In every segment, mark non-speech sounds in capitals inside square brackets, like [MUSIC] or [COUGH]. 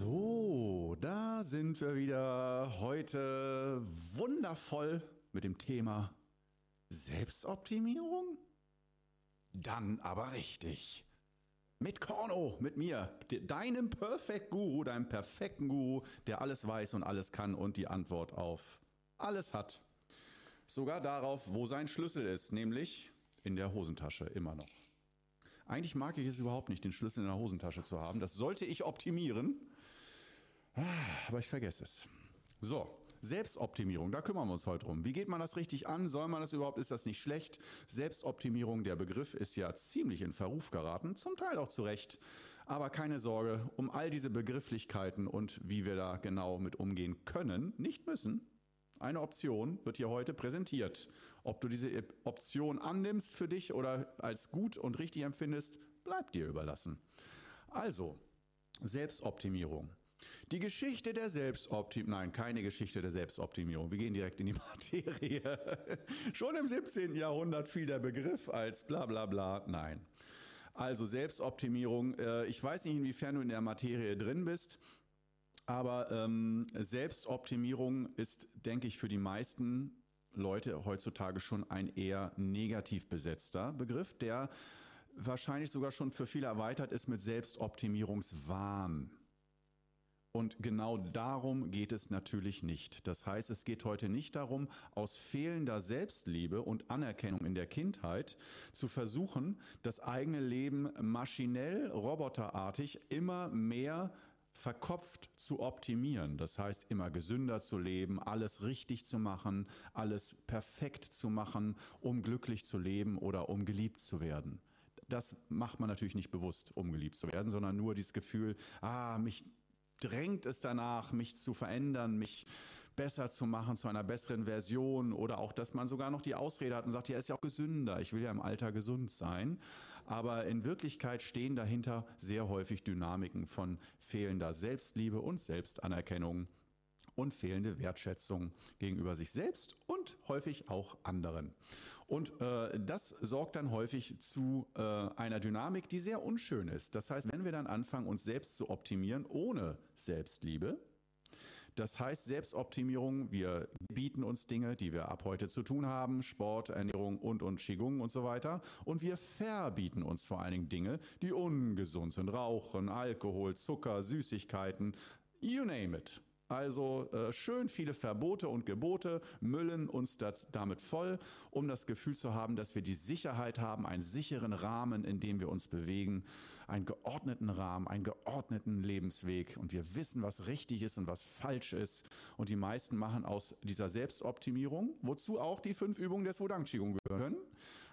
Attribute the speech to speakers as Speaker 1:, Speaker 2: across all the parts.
Speaker 1: So, da sind wir wieder heute wundervoll mit dem Thema Selbstoptimierung. Dann aber richtig. Mit Korno, mit mir, deinem Perfect Guru, deinem perfekten Guru, der alles weiß und alles kann und die Antwort auf alles hat. Sogar darauf, wo sein Schlüssel ist, nämlich in der Hosentasche immer noch. Eigentlich mag ich es überhaupt nicht, den Schlüssel in der Hosentasche zu haben. Das sollte ich optimieren. Aber ich vergesse es. So, Selbstoptimierung, da kümmern wir uns heute drum. Wie geht man das richtig an? Soll man das überhaupt? Ist das nicht schlecht? Selbstoptimierung, der Begriff ist ja ziemlich in Verruf geraten, zum Teil auch zu Recht. Aber keine Sorge, um all diese Begrifflichkeiten und wie wir da genau mit umgehen können, nicht müssen, eine Option wird hier heute präsentiert. Ob du diese Option annimmst für dich oder als gut und richtig empfindest, bleibt dir überlassen. Also, Selbstoptimierung. Die Geschichte der Selbstoptimierung, nein, keine Geschichte der Selbstoptimierung. Wir gehen direkt in die [LAUGHS] Materie. Schon im 17. Jahrhundert fiel der Begriff als bla bla bla. Nein. Also Selbstoptimierung. Äh, ich weiß nicht, inwiefern du in der Materie drin bist. Aber ähm, Selbstoptimierung ist, denke ich, für die meisten Leute heutzutage schon ein eher negativ besetzter Begriff, der wahrscheinlich sogar schon für viele erweitert ist mit Selbstoptimierungswahn. Und genau darum geht es natürlich nicht. Das heißt, es geht heute nicht darum, aus fehlender Selbstliebe und Anerkennung in der Kindheit zu versuchen, das eigene Leben maschinell, roboterartig immer mehr verkopft zu optimieren. Das heißt, immer gesünder zu leben, alles richtig zu machen, alles perfekt zu machen, um glücklich zu leben oder um geliebt zu werden. Das macht man natürlich nicht bewusst, um geliebt zu werden, sondern nur dieses Gefühl, ah, mich drängt es danach, mich zu verändern, mich besser zu machen, zu einer besseren Version oder auch, dass man sogar noch die Ausrede hat und sagt, ja, ist ja auch gesünder, ich will ja im Alter gesund sein. Aber in Wirklichkeit stehen dahinter sehr häufig Dynamiken von fehlender Selbstliebe und Selbstanerkennung und fehlende Wertschätzung gegenüber sich selbst und häufig auch anderen. Und äh, das sorgt dann häufig zu äh, einer Dynamik, die sehr unschön ist. Das heißt, wenn wir dann anfangen, uns selbst zu optimieren ohne Selbstliebe, das heißt Selbstoptimierung, wir bieten uns Dinge, die wir ab heute zu tun haben, Sport, Ernährung und und Qigong und so weiter. Und wir verbieten uns vor allen Dingen Dinge, die ungesund sind. Rauchen, Alkohol, Zucker, Süßigkeiten, you name it. Also äh, schön viele Verbote und Gebote müllen uns das damit voll, um das Gefühl zu haben, dass wir die Sicherheit haben, einen sicheren Rahmen, in dem wir uns bewegen, einen geordneten Rahmen, einen geordneten Lebensweg und wir wissen, was richtig ist und was falsch ist. Und die meisten machen aus dieser Selbstoptimierung, wozu auch die fünf Übungen des Wudang Qigong gehören,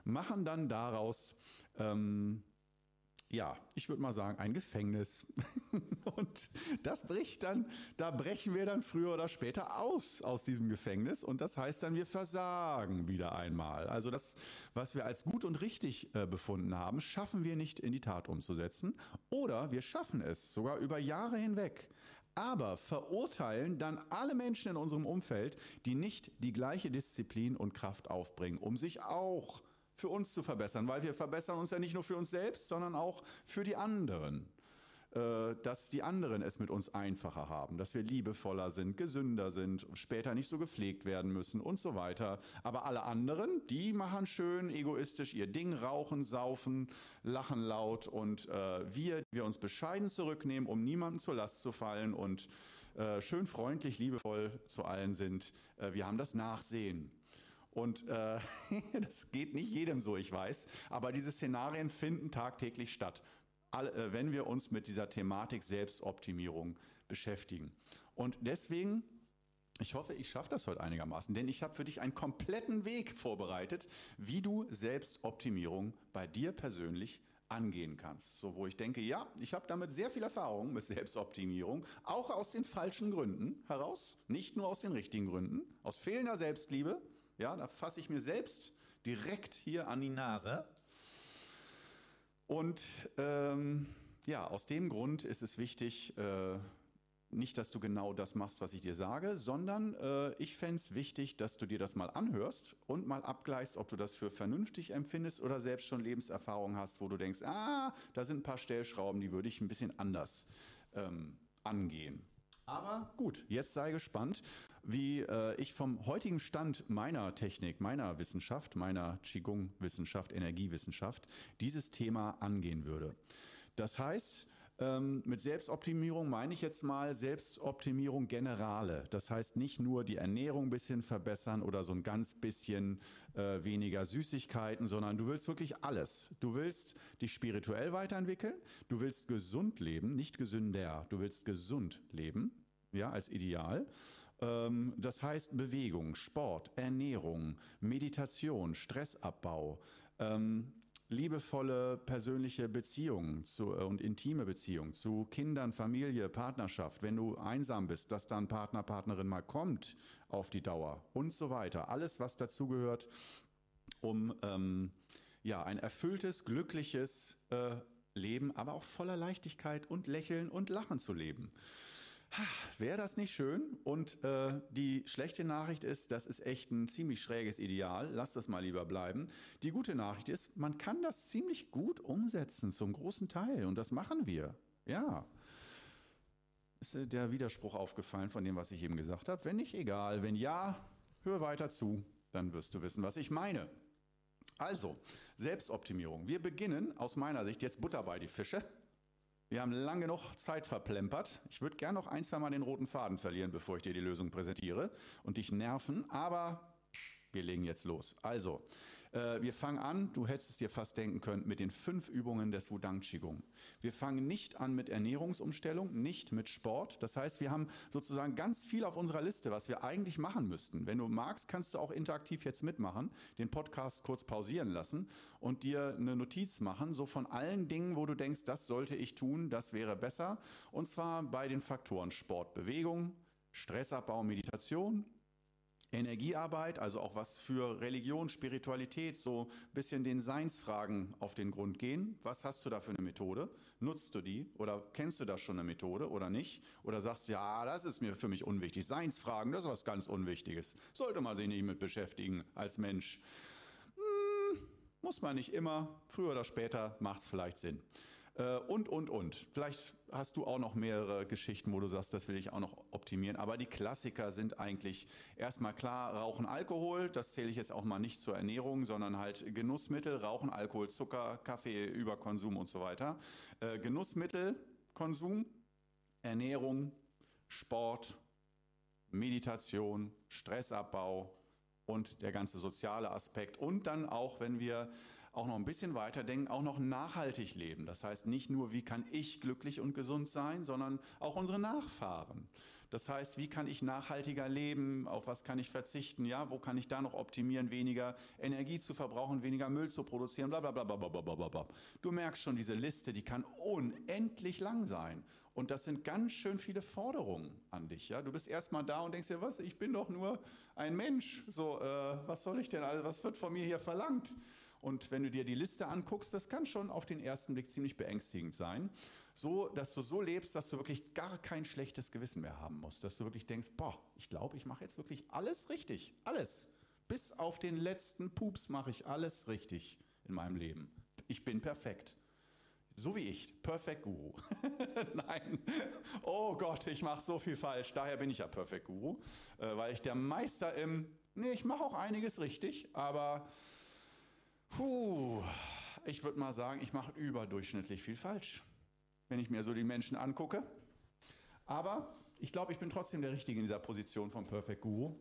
Speaker 1: machen dann daraus ähm, ja, ich würde mal sagen, ein Gefängnis. [LAUGHS] und das bricht dann, da brechen wir dann früher oder später aus aus diesem Gefängnis. Und das heißt dann, wir versagen wieder einmal. Also das, was wir als gut und richtig äh, befunden haben, schaffen wir nicht in die Tat umzusetzen. Oder wir schaffen es sogar über Jahre hinweg. Aber verurteilen dann alle Menschen in unserem Umfeld, die nicht die gleiche Disziplin und Kraft aufbringen, um sich auch für uns zu verbessern, weil wir verbessern uns ja nicht nur für uns selbst, sondern auch für die anderen äh, dass die anderen es mit uns einfacher haben, dass wir liebevoller sind, gesünder sind, später nicht so gepflegt werden müssen und so weiter. Aber alle anderen, die machen schön egoistisch ihr Ding, rauchen, saufen, lachen laut und äh, wir, wir uns bescheiden zurücknehmen, um niemandem zur Last zu fallen und äh, schön freundlich, liebevoll zu allen sind. Äh, wir haben das Nachsehen. Und äh, [LAUGHS] das geht nicht jedem so, ich weiß. Aber diese Szenarien finden tagtäglich statt, äh, wenn wir uns mit dieser Thematik Selbstoptimierung beschäftigen. Und deswegen ich hoffe, ich schaffe das heute einigermaßen, denn ich habe für dich einen kompletten Weg vorbereitet, wie du Selbstoptimierung bei dir persönlich angehen kannst. So, wo ich denke, ja, ich habe damit sehr viel Erfahrung mit Selbstoptimierung, auch aus den falschen Gründen heraus, nicht nur aus den richtigen Gründen, aus fehlender Selbstliebe, ja, da fasse ich mir selbst direkt hier an die Nase. Und ähm, ja, aus dem Grund ist es wichtig, äh, nicht, dass du genau das machst, was ich dir sage, sondern äh, ich fände es wichtig, dass du dir das mal anhörst und mal abgleichst, ob du das für vernünftig empfindest oder selbst schon Lebenserfahrung hast, wo du denkst, ah, da sind ein paar Stellschrauben, die würde ich ein bisschen anders ähm, angehen. Aber gut, jetzt sei gespannt, wie äh, ich vom heutigen Stand meiner Technik, meiner Wissenschaft, meiner Qigong-Wissenschaft, Energiewissenschaft dieses Thema angehen würde. Das heißt, ähm, mit Selbstoptimierung meine ich jetzt mal Selbstoptimierung generale. Das heißt nicht nur die Ernährung ein bisschen verbessern oder so ein ganz bisschen äh, weniger Süßigkeiten, sondern du willst wirklich alles. Du willst dich spirituell weiterentwickeln, du willst gesund leben, nicht gesünder, du willst gesund leben, ja, als Ideal. Ähm, das heißt Bewegung, Sport, Ernährung, Meditation, Stressabbau, ähm, liebevolle persönliche Beziehungen zu, äh, und intime Beziehungen zu Kindern, Familie, Partnerschaft, wenn du einsam bist, dass dann Partner, Partnerin mal kommt auf die Dauer und so weiter. Alles, was dazugehört, um ähm, ja ein erfülltes, glückliches äh, Leben, aber auch voller Leichtigkeit und Lächeln und Lachen zu leben. Wäre das nicht schön? Und äh, die schlechte Nachricht ist, das ist echt ein ziemlich schräges Ideal. Lass das mal lieber bleiben. Die gute Nachricht ist, man kann das ziemlich gut umsetzen, zum großen Teil. Und das machen wir. Ja. Ist dir der Widerspruch aufgefallen von dem, was ich eben gesagt habe? Wenn nicht, egal. Wenn ja, hör weiter zu. Dann wirst du wissen, was ich meine. Also, Selbstoptimierung. Wir beginnen aus meiner Sicht jetzt Butter bei die Fische wir haben lange genug Zeit verplempert. Ich würde gern noch ein, zwei Mal den roten Faden verlieren, bevor ich dir die Lösung präsentiere und dich nerven, aber wir legen jetzt los. Also, äh, wir fangen an, du hättest es dir fast denken können, mit den fünf Übungen des Wudang Qigong. Wir fangen nicht an mit Ernährungsumstellung, nicht mit Sport. Das heißt, wir haben sozusagen ganz viel auf unserer Liste, was wir eigentlich machen müssten. Wenn du magst, kannst du auch interaktiv jetzt mitmachen, den Podcast kurz pausieren lassen und dir eine Notiz machen, so von allen Dingen, wo du denkst, das sollte ich tun, das wäre besser. Und zwar bei den Faktoren Sport, Bewegung, Stressabbau, Meditation, Energiearbeit, also auch was für Religion, Spiritualität, so ein bisschen den Seinsfragen auf den Grund gehen. Was hast du da für eine Methode? Nutzt du die? Oder kennst du da schon eine Methode oder nicht? Oder sagst, ja, das ist mir für mich unwichtig. Seinsfragen, das ist was ganz Unwichtiges. Sollte man sich nicht mit beschäftigen als Mensch. Hm, muss man nicht immer. Früher oder später macht es vielleicht Sinn. Äh, und, und, und. Vielleicht hast du auch noch mehrere Geschichten, wo du sagst, das will ich auch noch optimieren. Aber die Klassiker sind eigentlich erstmal klar, Rauchen, Alkohol. Das zähle ich jetzt auch mal nicht zur Ernährung, sondern halt Genussmittel, Rauchen, Alkohol, Zucker, Kaffee, Überkonsum und so weiter. Äh, Genussmittel, Konsum, Ernährung, Sport, Meditation, Stressabbau und der ganze soziale Aspekt. Und dann auch, wenn wir auch noch ein bisschen weiter denken, auch noch nachhaltig leben. Das heißt nicht nur, wie kann ich glücklich und gesund sein, sondern auch unsere Nachfahren. Das heißt, wie kann ich nachhaltiger leben? Auf was kann ich verzichten? Ja, wo kann ich da noch optimieren, weniger Energie zu verbrauchen, weniger Müll zu produzieren? Bla bla bla bla bla bla bla. Du merkst schon, diese Liste, die kann unendlich lang sein. Und das sind ganz schön viele Forderungen an dich. Ja, du bist erstmal da und denkst dir, was? Ich bin doch nur ein Mensch. So, äh, was soll ich denn? Also, was wird von mir hier verlangt? Und wenn du dir die Liste anguckst, das kann schon auf den ersten Blick ziemlich beängstigend sein. So, dass du so lebst, dass du wirklich gar kein schlechtes Gewissen mehr haben musst. Dass du wirklich denkst, boah, ich glaube, ich mache jetzt wirklich alles richtig. Alles. Bis auf den letzten Pups mache ich alles richtig in meinem Leben. Ich bin perfekt. So wie ich, Perfect Guru. [LAUGHS] Nein, oh Gott, ich mache so viel falsch. Daher bin ich ja Perfect Guru, äh, weil ich der Meister im, nee, ich mache auch einiges richtig, aber Puh, ich würde mal sagen, ich mache überdurchschnittlich viel falsch, wenn ich mir so die Menschen angucke. Aber ich glaube, ich bin trotzdem der Richtige in dieser Position vom Perfect Guru.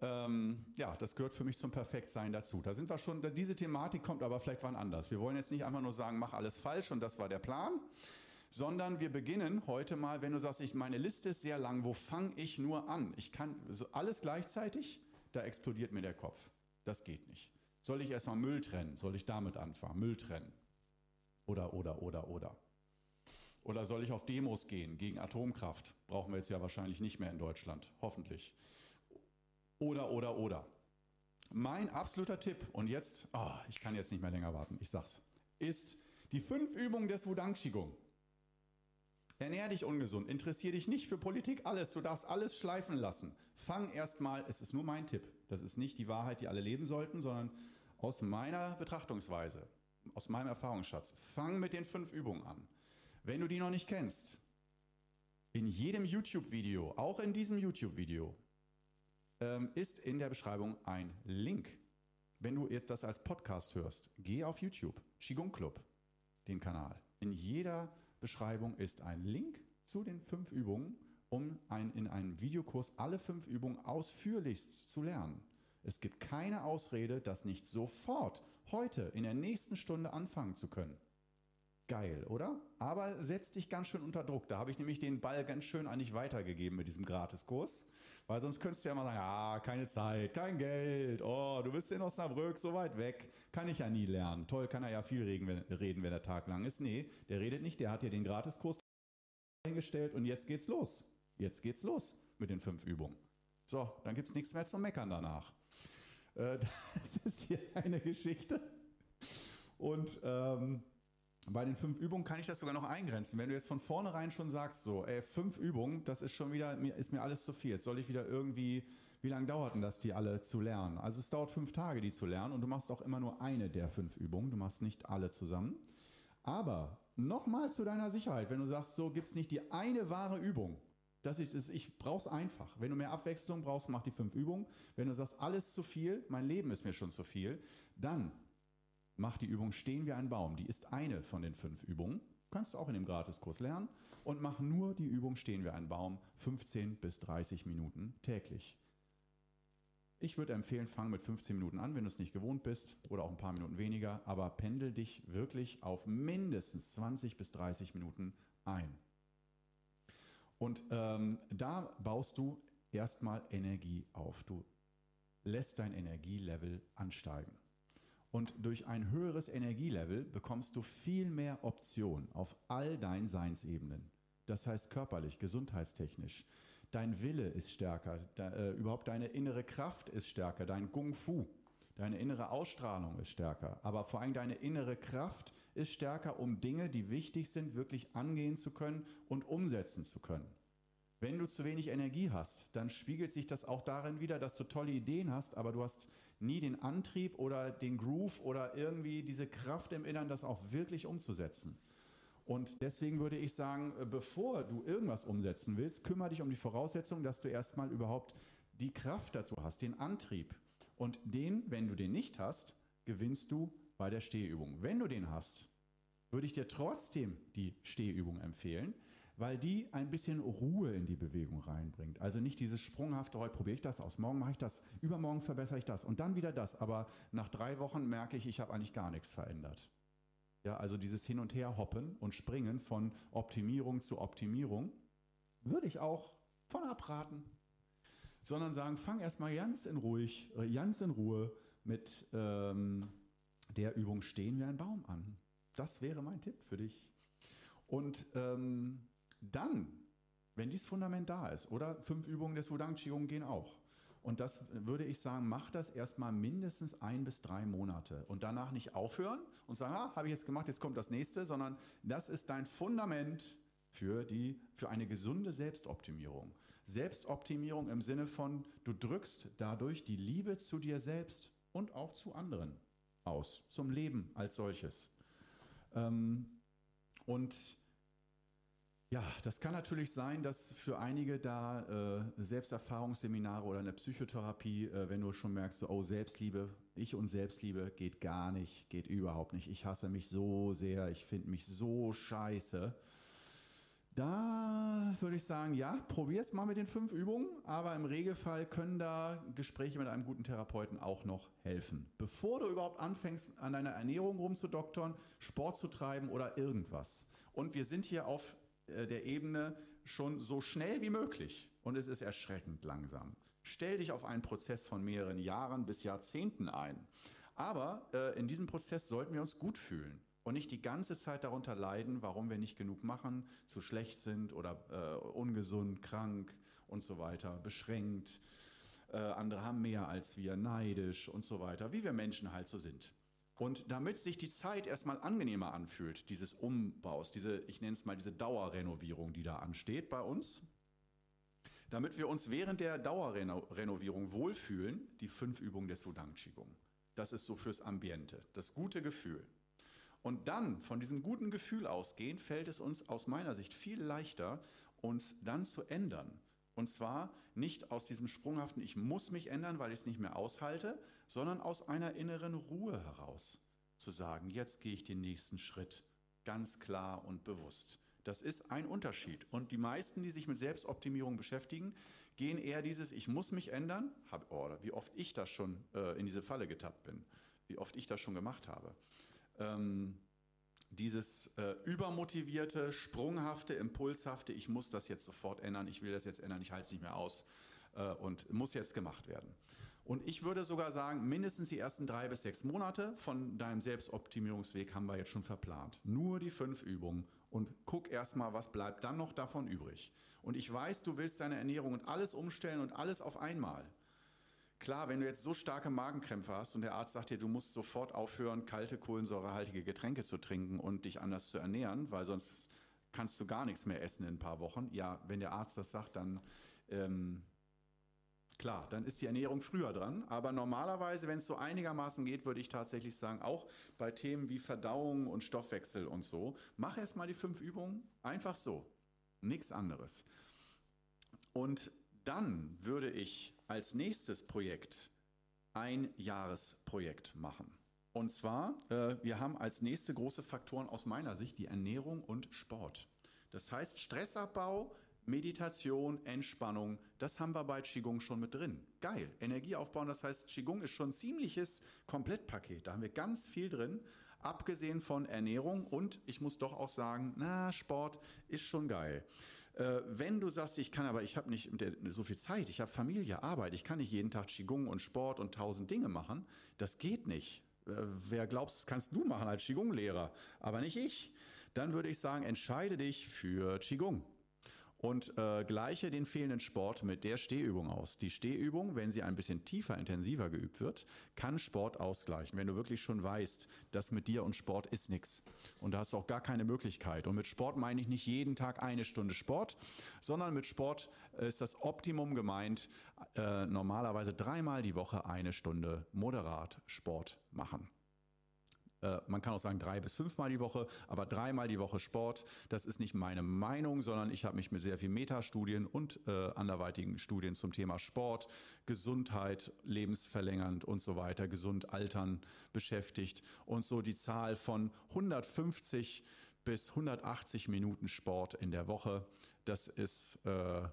Speaker 1: Ähm, ja, das gehört für mich zum Perfektsein dazu. Da sind wir schon, diese Thematik kommt aber vielleicht wann anders. Wir wollen jetzt nicht einfach nur sagen, mach alles falsch und das war der Plan, sondern wir beginnen heute mal, wenn du sagst, ich, meine Liste ist sehr lang, wo fange ich nur an? Ich kann alles gleichzeitig, da explodiert mir der Kopf. Das geht nicht. Soll ich erstmal Müll trennen? Soll ich damit anfangen? Müll trennen. Oder, oder, oder, oder. Oder soll ich auf Demos gehen gegen Atomkraft? Brauchen wir jetzt ja wahrscheinlich nicht mehr in Deutschland. Hoffentlich. Oder, oder, oder. Mein absoluter Tipp, und jetzt, oh, ich kann jetzt nicht mehr länger warten, ich sag's, ist die fünf Übungen des Wudang Qigong. Ernähr dich ungesund, interessier dich nicht für Politik, alles, du darfst alles schleifen lassen. Fang erstmal, es ist nur mein Tipp, das ist nicht die Wahrheit, die alle leben sollten, sondern aus meiner Betrachtungsweise, aus meinem Erfahrungsschatz, fang mit den fünf Übungen an. Wenn du die noch nicht kennst, In jedem YouTube-Video, auch in diesem YouTube-Video, ähm, ist in der Beschreibung ein Link. Wenn du jetzt das als Podcast hörst, geh auf YouTube, Qigong Club, den Kanal. In jeder Beschreibung ist ein Link zu den fünf Übungen, um ein, in einem Videokurs alle fünf Übungen ausführlichst zu lernen. Es gibt keine Ausrede, das nicht sofort, heute, in der nächsten Stunde anfangen zu können. Geil, oder? Aber setz dich ganz schön unter Druck. Da habe ich nämlich den Ball ganz schön eigentlich weitergegeben mit diesem Gratiskurs. Weil sonst könntest du ja mal sagen, ja, keine Zeit, kein Geld, oh, du bist in Osnabrück, so weit weg, kann ich ja nie lernen. Toll, kann er ja viel reden, wenn, der Tag lang ist. Nee, der redet nicht, der hat dir den Gratiskurs hingestellt und jetzt geht's los. Jetzt geht's los mit den fünf Übungen. So, dann gibt's nichts mehr zu meckern danach. Äh, [LAUGHS] das ist hier eine Geschichte. Und ähm, bei den fünf Übungen kann ich das sogar noch eingrenzen. Wenn du jetzt von vornherein schon sagst, so, ey, fünf Übungen, das ist schon wieder, ist mir alles zu viel. Jetzt soll ich wieder irgendwie, wie lange dauert denn das, die alle zu lernen? Also es dauert fünf Tage, die zu lernen und du machst auch immer nur eine der fünf Übungen. Du machst nicht alle zusammen. Aber nochmal zu deiner Sicherheit, wenn du sagst, so gibt es nicht die eine wahre Übung. Das ist, das, ich brauch's einfach. Wenn du mehr Abwechslung brauchst, mach die fünf Übungen. Wenn du sagst, alles zu viel, mein Leben ist mir schon zu viel, dann mach die Übung Stehen wie ein Baum. Die ist eine von den fünf Übungen. Kannst du auch in dem Gratiskurs lernen. Und mach nur die Übung Stehen wie ein Baum 15 bis 30 Minuten täglich. Ich würde empfehlen, fang mit 15 Minuten an, wenn du es nicht gewohnt bist, oder auch ein paar Minuten weniger, aber pendel dich wirklich auf mindestens 20 bis 30 Minuten ein. Und ähm, da baust du erstmal Energie auf. Du lässt dein Energielevel ansteigen. Und durch ein höheres Energielevel bekommst du viel mehr Optionen auf all deinen Seinsebenen. Das heißt körperlich, gesundheitstechnisch. Dein Wille ist stärker, da, äh, überhaupt deine innere Kraft ist stärker, dein Kung Fu, deine innere Ausstrahlung ist stärker. Aber vor allem deine innere Kraft ist stärker, um Dinge, die wichtig sind, wirklich angehen zu können und umsetzen zu können. Wenn du zu wenig Energie hast, dann spiegelt sich das auch darin wieder, dass du tolle Ideen hast, aber du hast nie den Antrieb oder den Groove oder irgendwie diese Kraft im Innern, das auch wirklich umzusetzen. Und deswegen würde ich sagen, bevor du irgendwas umsetzen willst, kümmere dich um die Voraussetzung, dass du erstmal überhaupt die Kraft dazu hast, den Antrieb. Und den, wenn du den nicht hast, gewinnst du bei der Stehübung. Wenn du den hast, würde ich dir trotzdem die Stehübung empfehlen, weil die ein bisschen Ruhe in die Bewegung reinbringt. Also nicht dieses sprunghafte, heute probiere ich das aus, morgen mache ich das, übermorgen verbessere ich das und dann wieder das. Aber nach drei Wochen merke ich, ich habe eigentlich gar nichts verändert. Ja, also dieses Hin und Her hoppen und springen von Optimierung zu Optimierung würde ich auch von abraten. Sondern sagen, fang erstmal ganz in ruhig, äh, ganz in Ruhe mit ähm, der Übung Stehen wie ein Baum an. Das wäre mein Tipp für dich. Und ähm, dann, wenn dieses Fundament da ist, oder fünf Übungen des Wudang Qigong gehen auch. Und das würde ich sagen, mach das erstmal mindestens ein bis drei Monate und danach nicht aufhören und sagen, ah, habe ich jetzt gemacht, jetzt kommt das nächste, sondern das ist dein Fundament für die, für eine gesunde Selbstoptimierung. Selbstoptimierung im Sinne von, du drückst dadurch die Liebe zu dir selbst und auch zu anderen aus, zum Leben als solches. Ähm, und ja, das kann natürlich sein, dass für einige da äh, Selbsterfahrungsseminare oder eine Psychotherapie, äh, wenn du schon merkst, so, oh, Selbstliebe, ich und Selbstliebe geht gar nicht, geht überhaupt nicht. Ich hasse mich so sehr, ich finde mich so scheiße. Da würde ich sagen, ja, probier es mal mit den fünf Übungen, aber im Regelfall können da Gespräche mit einem guten Therapeuten auch noch helfen. Bevor du überhaupt anfängst, an deiner Ernährung rumzudoktern, Sport zu treiben oder irgendwas. Und wir sind hier auf äh, der Ebene schon so schnell wie möglich. Und es ist erschreckend langsam. Stell dich auf einen Prozess von mehreren Jahren bis Jahrzehnten ein. Aber äh, in diesem Prozess sollten wir uns gut fühlen und nicht die ganze Zeit darunter leiden, warum wir nicht genug machen, zu schlecht sind oder äh, ungesund, krank und so weiter, beschränkt. Äh, andere haben mehr als wir, neidisch und so weiter, wie wir Menschen halt so sind. Und damit sich die Zeit erstmal angenehmer anfühlt, dieses Umbaus, diese, ich nenne es mal diese Dauerrenovierung, die da ansteht bei uns, damit wir uns während der Dauerrenovierung wohlfühlen, die fünf Übungen des Sudang Qigong. Das ist so fürs Ambiente, das gute Gefühl. Und dann von diesem guten Gefühl ausgehend fällt es uns aus meiner Sicht viel leichter, uns dann zu ändern. Und zwar nicht aus diesem sprunghaften, ich muss mich ändern, weil ich es nicht mehr aushalte, sondern aus einer inneren Ruhe heraus. Zu sagen, jetzt gehe ich den nächsten Schritt ganz klar und bewusst. Das ist ein Unterschied. Und die meisten, die sich mit Selbstoptimierung beschäftigen, gehen eher dieses, ich muss mich ändern, hab, oh, wie oft ich das schon äh, in diese Falle getappt bin, wie oft ich das schon gemacht habe. Ähm, dieses äh, übermotivierte, sprunghafte, impulshafte, ich muss das jetzt sofort ändern, ich will das jetzt ändern, ich halte es nicht mehr aus äh, und muss jetzt gemacht werden. Und ich würde sogar sagen, mindestens die ersten drei bis sechs Monate von deinem Selbstoptimierungsweg haben wir jetzt schon verplant. Nur die fünf Übungen und guck erstmal, was bleibt dann noch davon übrig. Und ich weiß, du willst deine Ernährung und alles umstellen und alles auf einmal. Klar, wenn du jetzt so starke Magenkrämpfe hast und der Arzt sagt dir, du musst sofort aufhören, kalte, kohlensäurehaltige Getränke zu trinken und dich anders zu ernähren, weil sonst kannst du gar nichts mehr essen in ein paar Wochen. Ja, wenn der Arzt das sagt, dann ähm, klar, dann ist die Ernährung früher dran. Aber normalerweise, wenn es so einigermaßen geht, würde ich tatsächlich sagen, auch bei Themen wie Verdauung und Stoffwechsel und so, mach erst mal die fünf Übungen einfach so. Nichts anderes. Und dann würde ich als nächstes Projekt ein Jahresprojekt machen. Und zwar, äh, wir haben als nächste große Faktoren aus meiner Sicht die Ernährung und Sport. Das heißt, Stressabbau, Meditation, Entspannung, das haben wir bei Qigong schon mit drin. Geil. Energie aufbauen, das heißt, Qigong ist schon ein ziemliches Komplettpaket. Da haben wir ganz viel drin, abgesehen von Ernährung und ich muss doch auch sagen, na, Sport ist schon geil. Äh, wenn du sagst, ich kann aber, ich habe nicht so viel Zeit, ich habe Familie, Arbeit, ich kann nicht jeden Tag Qigong und Sport und tausend Dinge machen, das geht nicht. Äh, wer glaubst, das kannst du machen als Qigong-Lehrer, aber nicht ich. Dann würde ich sagen, entscheide dich für Qigong und äh, gleiche den fehlenden Sport mit der Stehübung aus. Die Stehübung, wenn sie ein bisschen tiefer, intensiver geübt wird, kann Sport ausgleichen. Wenn du wirklich schon weißt, dass mit dir und Sport ist nichts und da hast du auch gar keine Möglichkeit. Und mit Sport meine ich nicht jeden Tag eine Stunde Sport, sondern mit Sport ist das Optimum gemeint, äh, normalerweise dreimal die Woche eine Stunde moderat Sport machen. Äh, man kann auch sagen drei bis fünfmal die Woche, aber dreimal die Woche Sport, das ist nicht meine Meinung, sondern ich habe mich mit sehr viel Metastudien und äh, anderweitigen Studien zum Thema Sport, Gesundheit, lebensverlängernd und so weiter, gesund altern beschäftigt und so die Zahl von 150 bis 180 Minuten Sport in der Woche, das ist äh,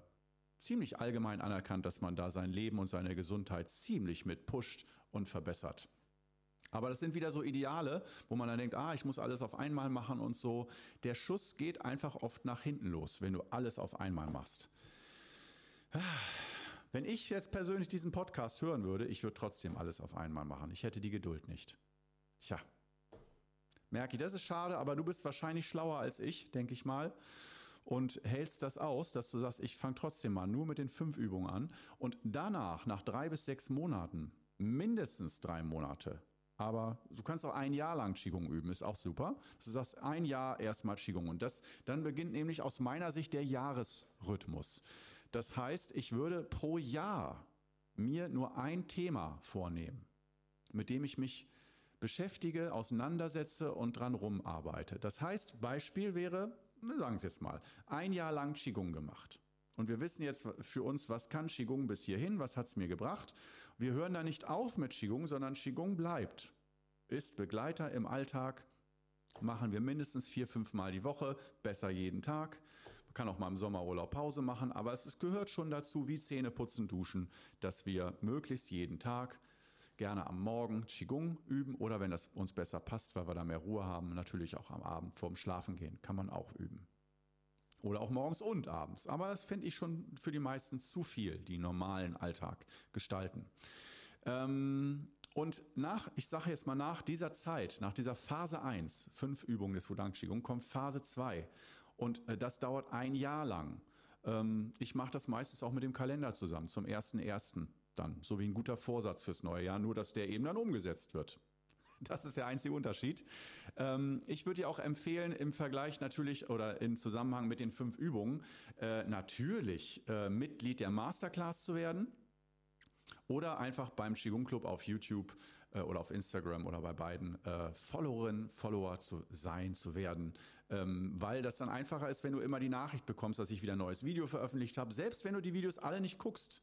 Speaker 1: ziemlich allgemein anerkannt, dass man da sein Leben und seine Gesundheit ziemlich mit pusht und verbessert. Aber das sind wieder so Ideale, wo man dann denkt, ah, ich muss alles auf einmal machen und so. Der Schuss geht einfach oft nach hinten los, wenn du alles auf einmal machst. Wenn ich jetzt persönlich diesen Podcast hören würde, ich würde trotzdem alles auf einmal machen. Ich hätte die Geduld nicht. Tja. Merke ich, das ist schade, aber du bist wahrscheinlich schlauer als ich, denke ich mal. Und hältst das aus, dass du sagst, ich fange trotzdem mal nur mit den fünf Übungen an. Und danach, nach drei bis sechs Monaten, mindestens drei Monate, aber du kannst auch ein Jahr lang Qigong üben, ist auch super. Du sagst ein Jahr erstmal Qigong und das, dann beginnt nämlich aus meiner Sicht der Jahresrhythmus. Das heißt, ich würde pro Jahr mir nur ein Thema vornehmen, mit dem ich mich beschäftige, auseinandersetze und dran rumarbeite. Das heißt, Beispiel wäre, sagen Sie jetzt mal, ein Jahr lang Qigong gemacht. Und wir wissen jetzt für uns, was kann Qigong bis hierhin, was hat es mir gebracht. Wir hören da nicht auf mit Qigong, sondern Qigong bleibt. Ist Begleiter im Alltag, machen wir mindestens vier, fünf Mal die Woche, besser jeden Tag. Man kann auch mal im Sommerurlaub Pause machen, aber es gehört schon dazu, wie Zähne putzen, duschen, dass wir möglichst jeden Tag gerne am Morgen Qigong üben oder wenn das uns besser passt, weil wir da mehr Ruhe haben, natürlich auch am Abend vorm Schlafen gehen, kann man auch üben. Oder auch morgens und abends. Aber das finde ich schon für die meisten zu viel, die normalen Alltag gestalten. Ähm, und nach, ich sage jetzt mal nach dieser Zeit, nach dieser Phase 1, fünf Übungen des Wudang Qigong, kommt Phase 2. Und äh, das dauert ein Jahr lang. Ähm, ich mache das meistens auch mit dem Kalender zusammen, zum 1.1. dann. So wie ein guter Vorsatz fürs neue Jahr, nur dass der eben dann umgesetzt wird. Das ist der einzige Unterschied. Ähm, ich würde dir auch empfehlen, im Vergleich natürlich oder im Zusammenhang mit den fünf Übungen, äh, natürlich äh, Mitglied der Masterclass zu werden oder einfach beim Qigong Club auf YouTube äh, oder auf Instagram oder bei beiden äh, Followerin, Follower zu sein, zu werden, ähm, weil das dann einfacher ist, wenn du immer die Nachricht bekommst, dass ich wieder ein neues Video veröffentlicht habe, selbst wenn du die Videos alle nicht guckst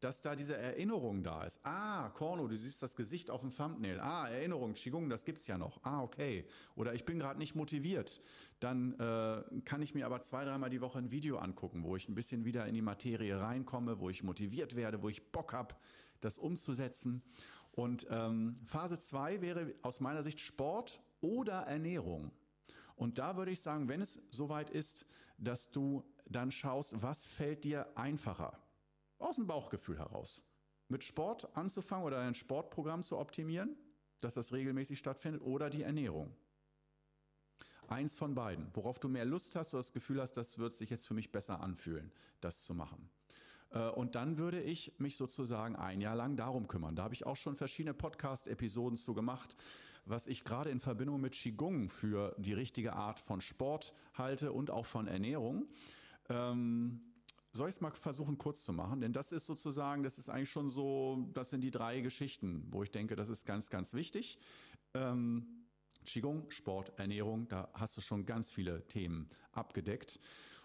Speaker 1: dass da diese Erinnerung da ist. Ah, Korno, du siehst das Gesicht auf dem Thumbnail. Ah, Erinnerung, Qigong, das gibt's ja noch. Ah, okay. Oder ich bin gerade nicht motiviert. Dann äh, kann ich mir aber zwei, dreimal die Woche ein Video angucken, wo ich ein bisschen wieder in die Materie reinkomme, wo ich motiviert werde, wo ich Bock habe, das umzusetzen. Und ähm, Phase 2 wäre aus meiner Sicht Sport oder Ernährung. Und da würde ich sagen, wenn es soweit ist, dass du dann schaust, was fällt dir einfacher? Aus dem Bauchgefühl heraus. Mit Sport anzufangen oder ein Sportprogramm zu optimieren, dass das regelmäßig stattfindet, oder die Ernährung. Eins von beiden, worauf du mehr Lust hast oder das Gefühl hast, das wird sich jetzt für mich besser anfühlen, das zu machen. Äh, und dann würde ich mich sozusagen ein Jahr lang darum kümmern. Da habe ich auch schon verschiedene Podcast-Episoden zu gemacht, was ich gerade in Verbindung mit Qigong für die richtige Art von Sport halte und auch von Ernährung. Ähm, soll ich es mal versuchen kurz zu machen? Denn das ist sozusagen, das ist eigentlich schon so, das sind die drei Geschichten, wo ich denke, das ist ganz, ganz wichtig. Ähm, Qigong, Sport, Ernährung, da hast du schon ganz viele Themen abgedeckt.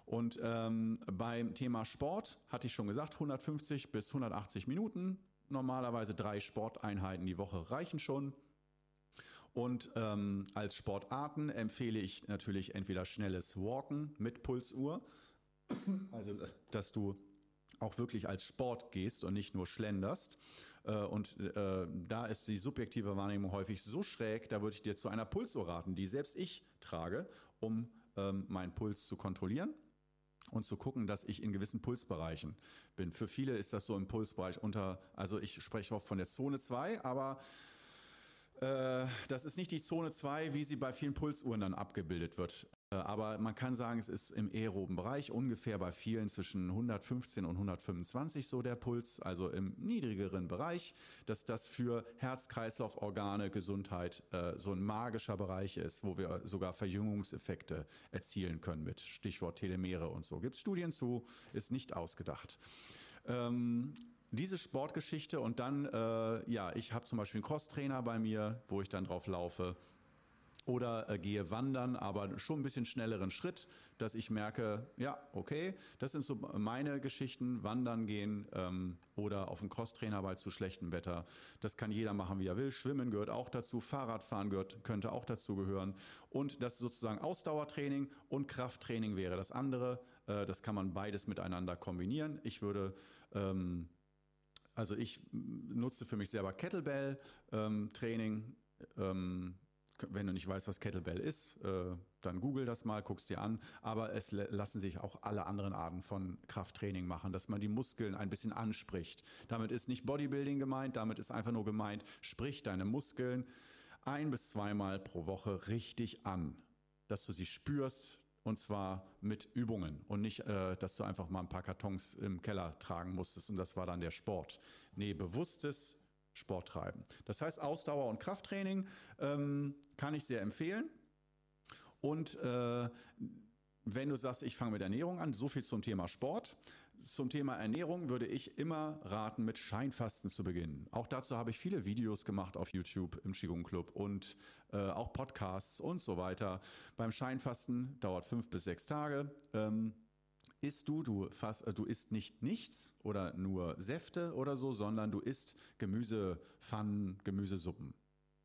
Speaker 1: Und ähm, beim Thema Sport hatte ich schon gesagt, 150 bis 180 Minuten. Normalerweise drei Sporteinheiten die Woche reichen schon. Und ähm, als Sportarten empfehle ich natürlich entweder schnelles Walken mit Pulsuhr also, dass du auch wirklich als Sport gehst und nicht nur schlenderst. Äh, und äh, da ist die subjektive Wahrnehmung häufig so schräg, da würde ich dir zu einer Pulsuhr raten, die selbst ich trage, um ähm, meinen Puls zu kontrollieren und zu gucken, dass ich in gewissen Pulsbereichen bin. Für viele ist das so im Pulsbereich unter, also ich spreche oft von der Zone 2, aber äh, das ist nicht die Zone 2, wie sie bei vielen Pulsuhren dann abgebildet wird. Äh, aber man kann sagen, es ist im aeroben Bereich ungefähr bei vielen zwischen 115 und 125 so der Puls, also im niedrigeren Bereich, dass das für Herz-Kreislauf-Organe, Gesundheit äh, so ein magischer Bereich ist, wo wir sogar Verjüngungseffekte erzielen können mit Stichwort Telemere und so. Gibt es Studien zu, ist nicht ausgedacht. Ähm, diese Sportgeschichte und dann, äh, ja, ich habe zum Beispiel einen Crosstrainer bei mir, wo ich dann drauf laufe oder äh, gehe wandern, aber schon ein bisschen schnelleren Schritt, dass ich merke, ja, okay, das sind so meine Geschichten, wandern gehen ähm, oder auf dem Crosstrainer bei zu schlechtem Wetter. Das kann jeder machen, wie er will. Schwimmen gehört auch dazu, Fahrradfahren gehört, könnte auch dazu gehören. Und das sozusagen Ausdauertraining und Krafttraining wäre das andere. Äh, das kann man beides miteinander kombinieren. Ich würde ähm, also ich nutze für mich selber Kettlebell-Training. Ähm, wenn du nicht weißt, was Kettlebell ist, äh, dann google das mal, guckst dir an. Aber es lassen sich auch alle anderen Arten von Krafttraining machen, dass man die Muskeln ein bisschen anspricht. Damit ist nicht Bodybuilding gemeint, damit ist einfach nur gemeint, sprich deine Muskeln ein bis zweimal pro Woche richtig an, dass du sie spürst, und zwar mit Übungen und nicht, äh, dass du einfach mal ein paar Kartons im Keller tragen musstest und das war dann der Sport. Nee, bewusstes Sport treiben. Das heißt, Ausdauer- und Krafttraining ähm, kann ich sehr empfehlen. Und äh, wenn du sagst, ich fange mit Ernährung an, so viel zum Thema Sport. Zum Thema Ernährung würde ich immer raten, mit Scheinfasten zu beginnen. Auch dazu habe ich viele Videos gemacht auf YouTube im Qigong Club und äh, auch Podcasts und so weiter. Beim Scheinfasten dauert fünf bis sechs Tage. Ähm, isst du, du, fast, äh, du isst nicht nichts oder nur Säfte oder so, sondern du isst Gemüsepfannen, Gemüsesuppen.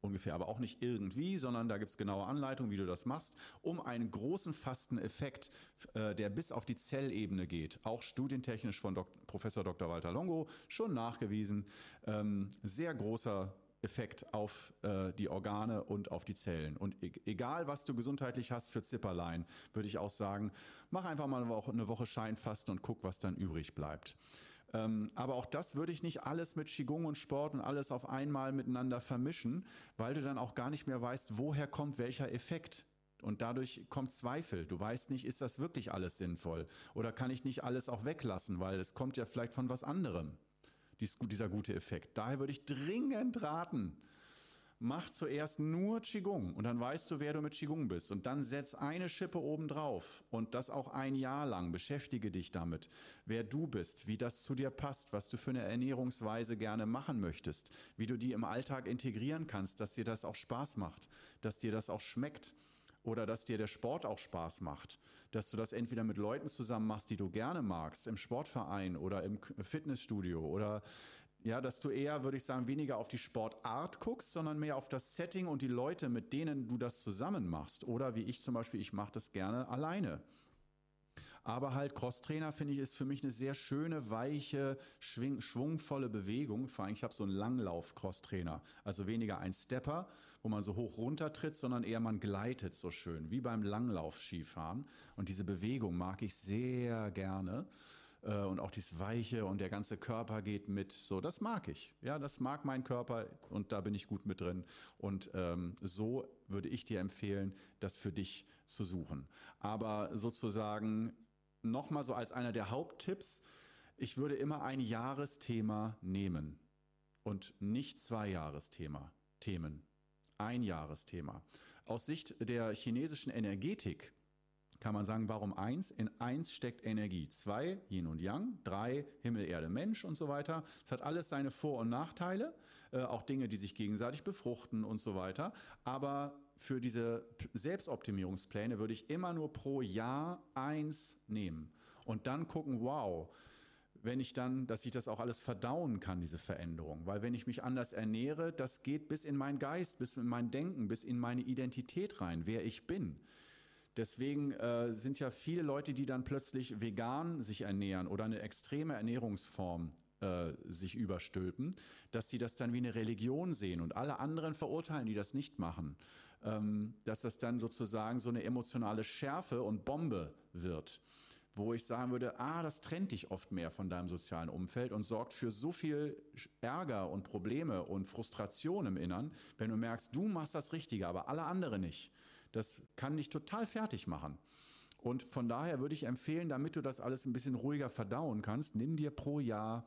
Speaker 1: Ungefähr, aber auch nicht irgendwie, sondern da gibt es genaue Anleitungen, wie du das machst, um einen großen Fasteneffekt, äh, der bis auf die Zellebene geht, auch studientechnisch von Dok Professor Dr. Walter Longo schon nachgewiesen, ähm, sehr großer Effekt auf äh, die Organe und auf die Zellen. Und e egal, was du gesundheitlich hast für Zipperlein, würde ich auch sagen, mach einfach mal eine Woche, Scheinfasten und guck, was dann übrig bleibt. Ähm, aber auch das würde ich nicht alles mit Qigong und Sport und alles auf einmal miteinander vermischen, weil du dann auch gar nicht mehr weißt, woher kommt welcher Effekt. Und dadurch kommt Zweifel. Du weißt nicht, ist das wirklich alles sinnvoll? Oder kann ich nicht alles auch weglassen, weil es kommt ja vielleicht von was anderem, dieser gute Effekt. Daher würde ich dringend raten, mach zuerst nur Qigong und dann weißt du, wer du mit Qigong bist. Und dann setz eine Schippe oben drauf und das auch ein Jahr lang. Beschäftige dich damit, wer du bist, wie das zu dir passt, was du für eine Ernährungsweise gerne machen möchtest, wie du die im Alltag integrieren kannst, dass dir das auch Spaß macht, dass dir das auch schmeckt oder dass dir der Sport auch Spaß macht, dass du das entweder mit Leuten zusammen machst, die du gerne magst, im Sportverein oder im Fitnessstudio oder ja, dass du eher, würde ich sagen, weniger auf die Sportart guckst, sondern mehr auf das Setting und die Leute, mit denen du das zusammen machst. Oder wie ich zum Beispiel, ich mache das gerne alleine. Aber halt Crosstrainer finde ich ist für mich eine sehr schöne, weiche, schwing, schwungvolle Bewegung. Vor allem ich habe so einen Langlauf Crosstrainer, also weniger ein Stepper, wo man so hoch runter tritt, sondern eher man gleitet so schön, wie beim Langlauf Skifahren. Und diese Bewegung mag ich sehr gerne äh, und auch dieses Weiche und der ganze Körper geht mit. So, das mag ich. Ja, das mag mein Körper und da bin ich gut mit drin. Und ähm, so würde ich dir empfehlen, das für dich zu suchen. Aber sozusagen nochmal so als einer der Haupttipps, ich würde immer ein Jahresthema nehmen und nicht zwei Jahresthema, Themen. Ein Jahresthema. Aus Sicht der chinesischen Energetik kann man sagen, warum eins? In eins steckt Energie. Zwei, Yin und Yang. Drei, Himmel, Erde, Mensch und so weiter. Es hat alles seine Vor- und Nachteile. Äh, auch Dinge, die sich gegenseitig befruchten und so weiter. Aber für diese Selbstoptimierungspläne würde ich immer nur pro Jahr eins nehmen. Und dann gucken, wow, wenn ich dann, dass ich das auch alles verdauen kann, diese Veränderung. Weil wenn ich mich anders ernähre, das geht bis in meinen Geist, bis in mein Denken, bis in meine Identität rein, wer ich bin. Deswegen äh, sind ja viele Leute, die dann plötzlich vegan sich ernähren oder eine extreme Ernährungsform äh, sich überstülpen, dass sie das dann wie eine Religion sehen und alle anderen verurteilen, die das nicht machen. Ähm, dass das dann sozusagen so eine emotionale Schärfe und Bombe wird wo ich sagen würde, ah, das trennt dich oft mehr von deinem sozialen Umfeld und sorgt für so viel Ärger und Probleme und Frustration im Innern, wenn du merkst, du machst das Richtige, aber alle anderen nicht. Das kann dich total fertig machen. Und von daher würde ich empfehlen, damit du das alles ein bisschen ruhiger verdauen kannst, nimm dir pro Jahr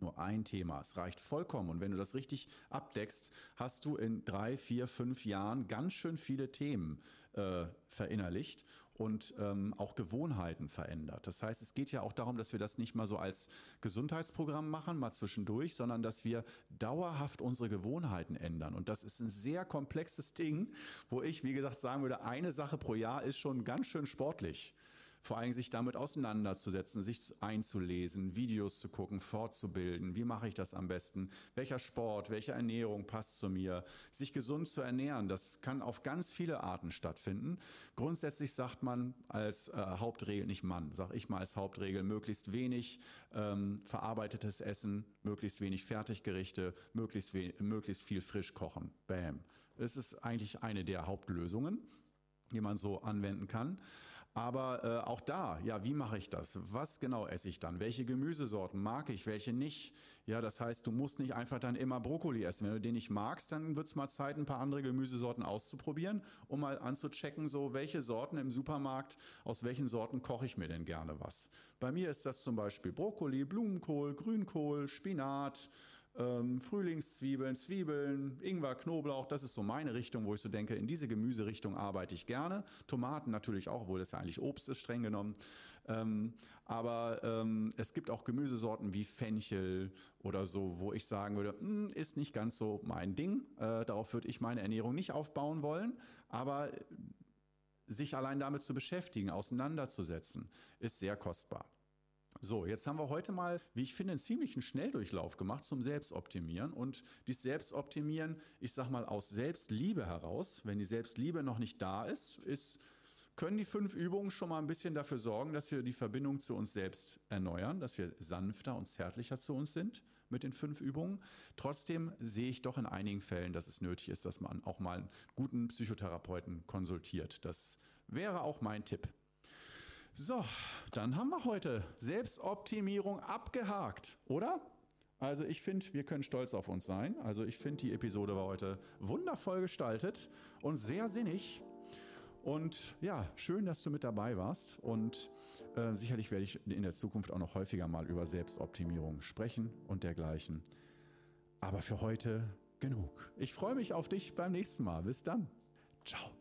Speaker 1: nur ein Thema. Es reicht vollkommen. Und wenn du das richtig abdeckst, hast du in drei, vier, fünf Jahren ganz schön viele Themen äh, verinnerlicht und ähm, auch Gewohnheiten verändert. Das heißt, es geht ja auch darum, dass wir das nicht mal so als Gesundheitsprogramm machen, mal zwischendurch, sondern dass wir dauerhaft unsere Gewohnheiten ändern. Und das ist ein sehr komplexes Ding, wo ich, wie gesagt, sagen würde, eine Sache pro Jahr ist schon ganz schön sportlich vor allem sich damit auseinanderzusetzen, sich einzulesen, Videos zu gucken, fortzubilden. Wie mache ich das am besten? Welcher Sport, welche Ernährung passt zu mir? Sich gesund zu ernähren, das kann auf ganz viele Arten stattfinden. Grundsätzlich sagt man als äh, Hauptregel, nicht Mann, sag ich mal als Hauptregel, möglichst wenig ähm, verarbeitetes Essen, möglichst wenig Fertiggerichte, möglichst, möglichst viel frisch kochen. Bam. Das ist eigentlich eine der Hauptlösungen, die man so anwenden kann. Aber äh, auch da, ja, wie mache ich das? Was genau esse ich dann? Welche Gemüsesorten mag ich, welche nicht? Ja, das heißt, du musst nicht einfach dann immer Brokkoli essen. Wenn du den nicht magst, dann wird es mal Zeit, ein paar andere Gemüsesorten auszuprobieren, um mal anzuchecken, so welche Sorten im Supermarkt, aus welchen Sorten koche ich mir denn gerne was. Bei mir ist das zum Beispiel Brokkoli, Blumenkohl, Grünkohl, Spinat, ähm, Frühlingszwiebeln, Zwiebeln, Ingwer, Knoblauch, das ist so meine Richtung, wo ich so denke, in diese Gemüserichtung arbeite ich gerne. Tomaten natürlich auch, obwohl das ja eigentlich Obst ist, streng genommen. Ähm, aber ähm, es gibt auch Gemüsesorten wie Fenchel oder so, wo ich sagen würde, mh, hm, ist nicht ganz so mein Ding. Äh, darauf würde ich meine Ernährung nicht aufbauen wollen. Aber sich allein damit zu beschäftigen, auseinanderzusetzen, ist sehr kostbar. So, jetzt haben wir heute mal, wie ich finde, einen ziemlichen Schnelldurchlauf gemacht zum Selbstoptimieren. Und dieses Selbstoptimieren, ich sag mal aus Selbstliebe heraus, wenn die Selbstliebe noch nicht da ist, ist können die fünf Übungen schon mal ein bisschen dafür sorgen, dass wir die Verbindung zu uns selbst erneuern, dass wir sanfter und zärtlicher zu uns sind mit den fünf Übungen. Trotzdem sehe ich doch in einigen Fällen, dass es nötig ist, dass man auch mal einen guten Psychotherapeuten konsultiert. Das wäre auch mein Tipp. So, dann haben wir heute Selbstoptimierung abgehakt, oder? Also ich finde, wir können stolz auf uns sein. Also ich finde, die Episode war heute wundervoll gestaltet und sehr sinnig. Und ja, schön, dass du mit dabei warst. Und äh, sicherlich werde ich in der Zukunft auch noch häufiger mal über Selbstoptimierung sprechen und dergleichen. Aber für heute genug. Ich freue mich auf dich beim nächsten Mal. Bis dann. Ciao.